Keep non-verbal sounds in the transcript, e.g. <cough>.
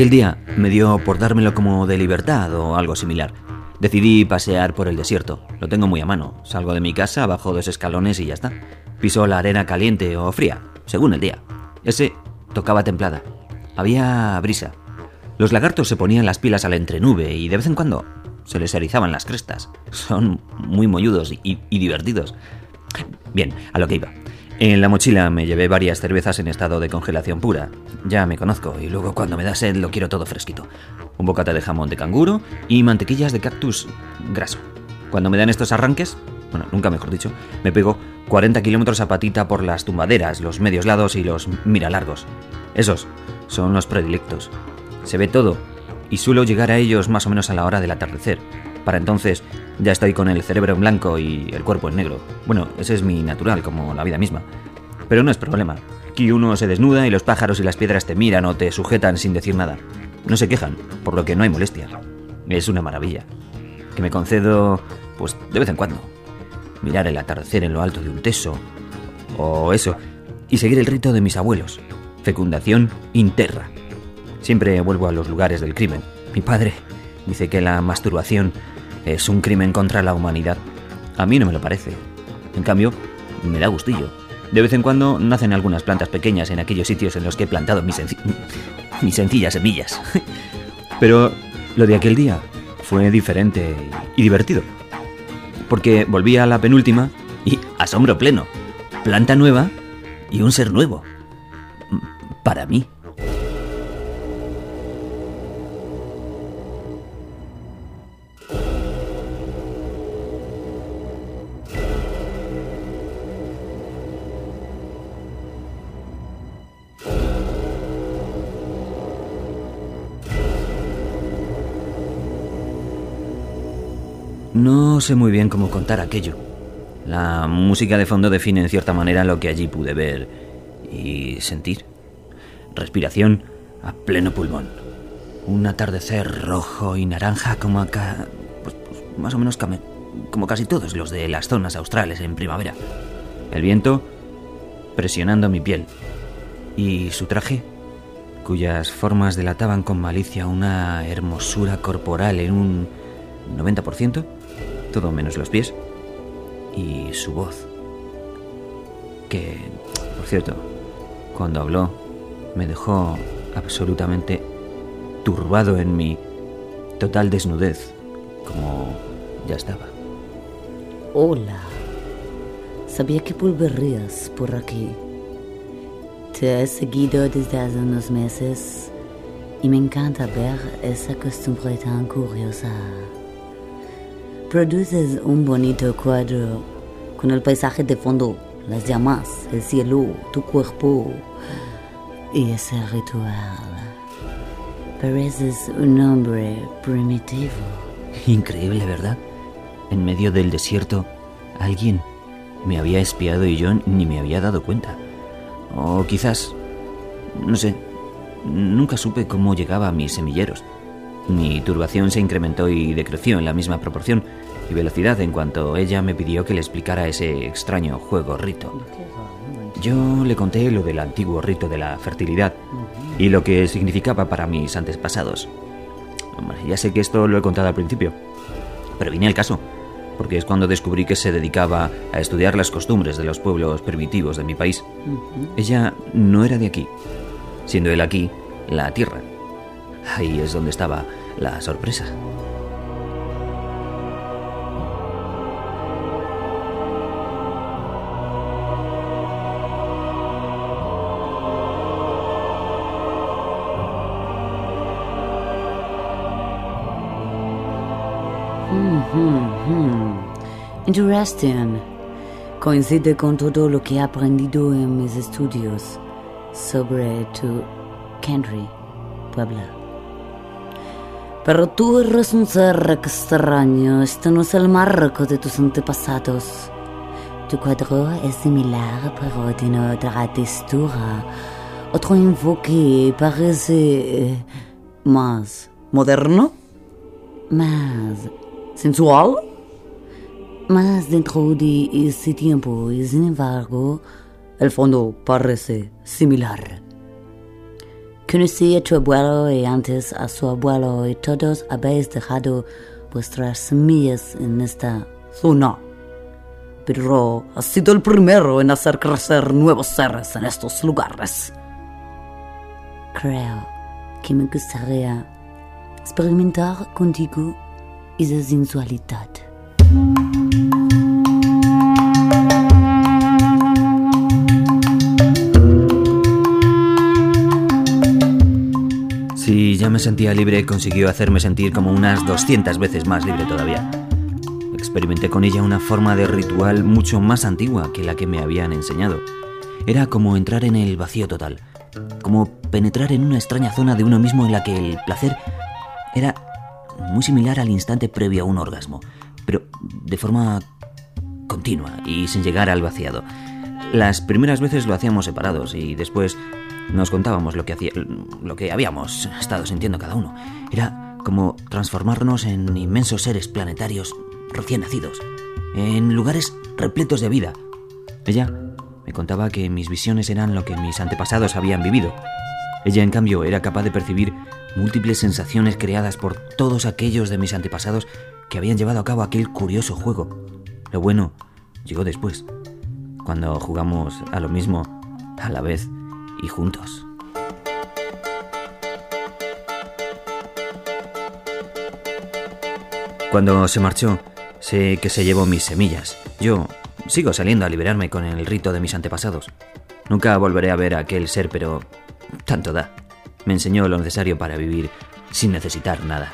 Aquel día me dio por dármelo como de libertad o algo similar. Decidí pasear por el desierto. Lo tengo muy a mano. Salgo de mi casa, bajo dos escalones y ya está. Piso la arena caliente o fría, según el día. Ese tocaba templada. Había brisa. Los lagartos se ponían las pilas a la entrenube y de vez en cuando se les erizaban las crestas. Son muy molludos y divertidos. Bien, a lo que iba. En la mochila me llevé varias cervezas en estado de congelación pura. Ya me conozco y luego cuando me da sed lo quiero todo fresquito. Un bocata de jamón de canguro y mantequillas de cactus graso. Cuando me dan estos arranques, bueno, nunca mejor dicho, me pego 40 kilómetros a patita por las tumbaderas, los medios lados y los miralargos. Esos son los predilectos. Se ve todo y suelo llegar a ellos más o menos a la hora del atardecer. Para entonces ya estoy con el cerebro en blanco y el cuerpo en negro. Bueno, ese es mi natural, como la vida misma. Pero no es problema. Aquí uno se desnuda y los pájaros y las piedras te miran o te sujetan sin decir nada. No se quejan, por lo que no hay molestia. Es una maravilla. Que me concedo, pues, de vez en cuando. Mirar el atardecer en lo alto de un teso. O eso. Y seguir el rito de mis abuelos. Fecundación interra. Siempre vuelvo a los lugares del crimen. Mi padre dice que la masturbación es un crimen contra la humanidad. A mí no me lo parece. En cambio, me da gustillo. De vez en cuando nacen algunas plantas pequeñas en aquellos sitios en los que he plantado mis, <laughs> mis sencillas semillas. <laughs> Pero lo de aquel día fue diferente y divertido. Porque volví a la penúltima y asombro pleno. Planta nueva y un ser nuevo. Para mí. No sé muy bien cómo contar aquello. La música de fondo define en cierta manera lo que allí pude ver y sentir. Respiración a pleno pulmón. Un atardecer rojo y naranja como acá... Pues, pues, más o menos como casi todos los de las zonas australes en primavera. El viento presionando mi piel. Y su traje, cuyas formas delataban con malicia una hermosura corporal en un 90%, todo menos los pies, y su voz, que, por cierto, cuando habló, me dejó absolutamente turbado en mi total desnudez, como ya estaba. Hola, sabía que volverías por aquí. Te he seguido desde hace unos meses y me encanta ver esa costumbre tan curiosa. Produces un bonito cuadro con el paisaje de fondo, las llamas, el cielo, tu cuerpo y ese ritual. Pareces un hombre primitivo. Increíble, ¿verdad? En medio del desierto, alguien me había espiado y yo ni me había dado cuenta. O quizás, no sé, nunca supe cómo llegaba a mis semilleros. Mi turbación se incrementó y decreció en la misma proporción y velocidad en cuanto ella me pidió que le explicara ese extraño juego rito. Yo le conté lo del antiguo rito de la fertilidad y lo que significaba para mis antepasados. ya sé que esto lo he contado al principio, pero vine al caso, porque es cuando descubrí que se dedicaba a estudiar las costumbres de los pueblos primitivos de mi país. Ella no era de aquí, siendo él aquí la tierra. Ahí es donde estaba la sorpresa. Interesting. Coincide con todo lo que he aprendido en mis estudios sobre tu country, Puebla. Pero tú eres un ser extraño. Este no es el marco de tus antepasados. Tu cuadro es similar, pero tiene otra textura, otro enfoque. Parece eh, más moderno, más sensual, más dentro de ese tiempo. Y sin embargo, el fondo parece similar. Conocí a tu abuelo y antes a su abuelo y todos habéis dejado vuestras semillas en esta zona. Pero has sido el primero en hacer crecer nuevos seres en estos lugares. Creo que me gustaría experimentar contigo esa sensualidad. Si ya me sentía libre, consiguió hacerme sentir como unas 200 veces más libre todavía. Experimenté con ella una forma de ritual mucho más antigua que la que me habían enseñado. Era como entrar en el vacío total, como penetrar en una extraña zona de uno mismo en la que el placer era muy similar al instante previo a un orgasmo, pero de forma continua y sin llegar al vaciado. Las primeras veces lo hacíamos separados y después nos contábamos lo que, hacía, lo que habíamos estado sintiendo cada uno. Era como transformarnos en inmensos seres planetarios recién nacidos, en lugares repletos de vida. Ella me contaba que mis visiones eran lo que mis antepasados habían vivido. Ella, en cambio, era capaz de percibir múltiples sensaciones creadas por todos aquellos de mis antepasados que habían llevado a cabo aquel curioso juego. Lo bueno llegó después, cuando jugamos a lo mismo, a la vez y juntos. Cuando se marchó, sé que se llevó mis semillas. Yo sigo saliendo a liberarme con el rito de mis antepasados. Nunca volveré a ver a aquel ser, pero tanto da. Me enseñó lo necesario para vivir sin necesitar nada.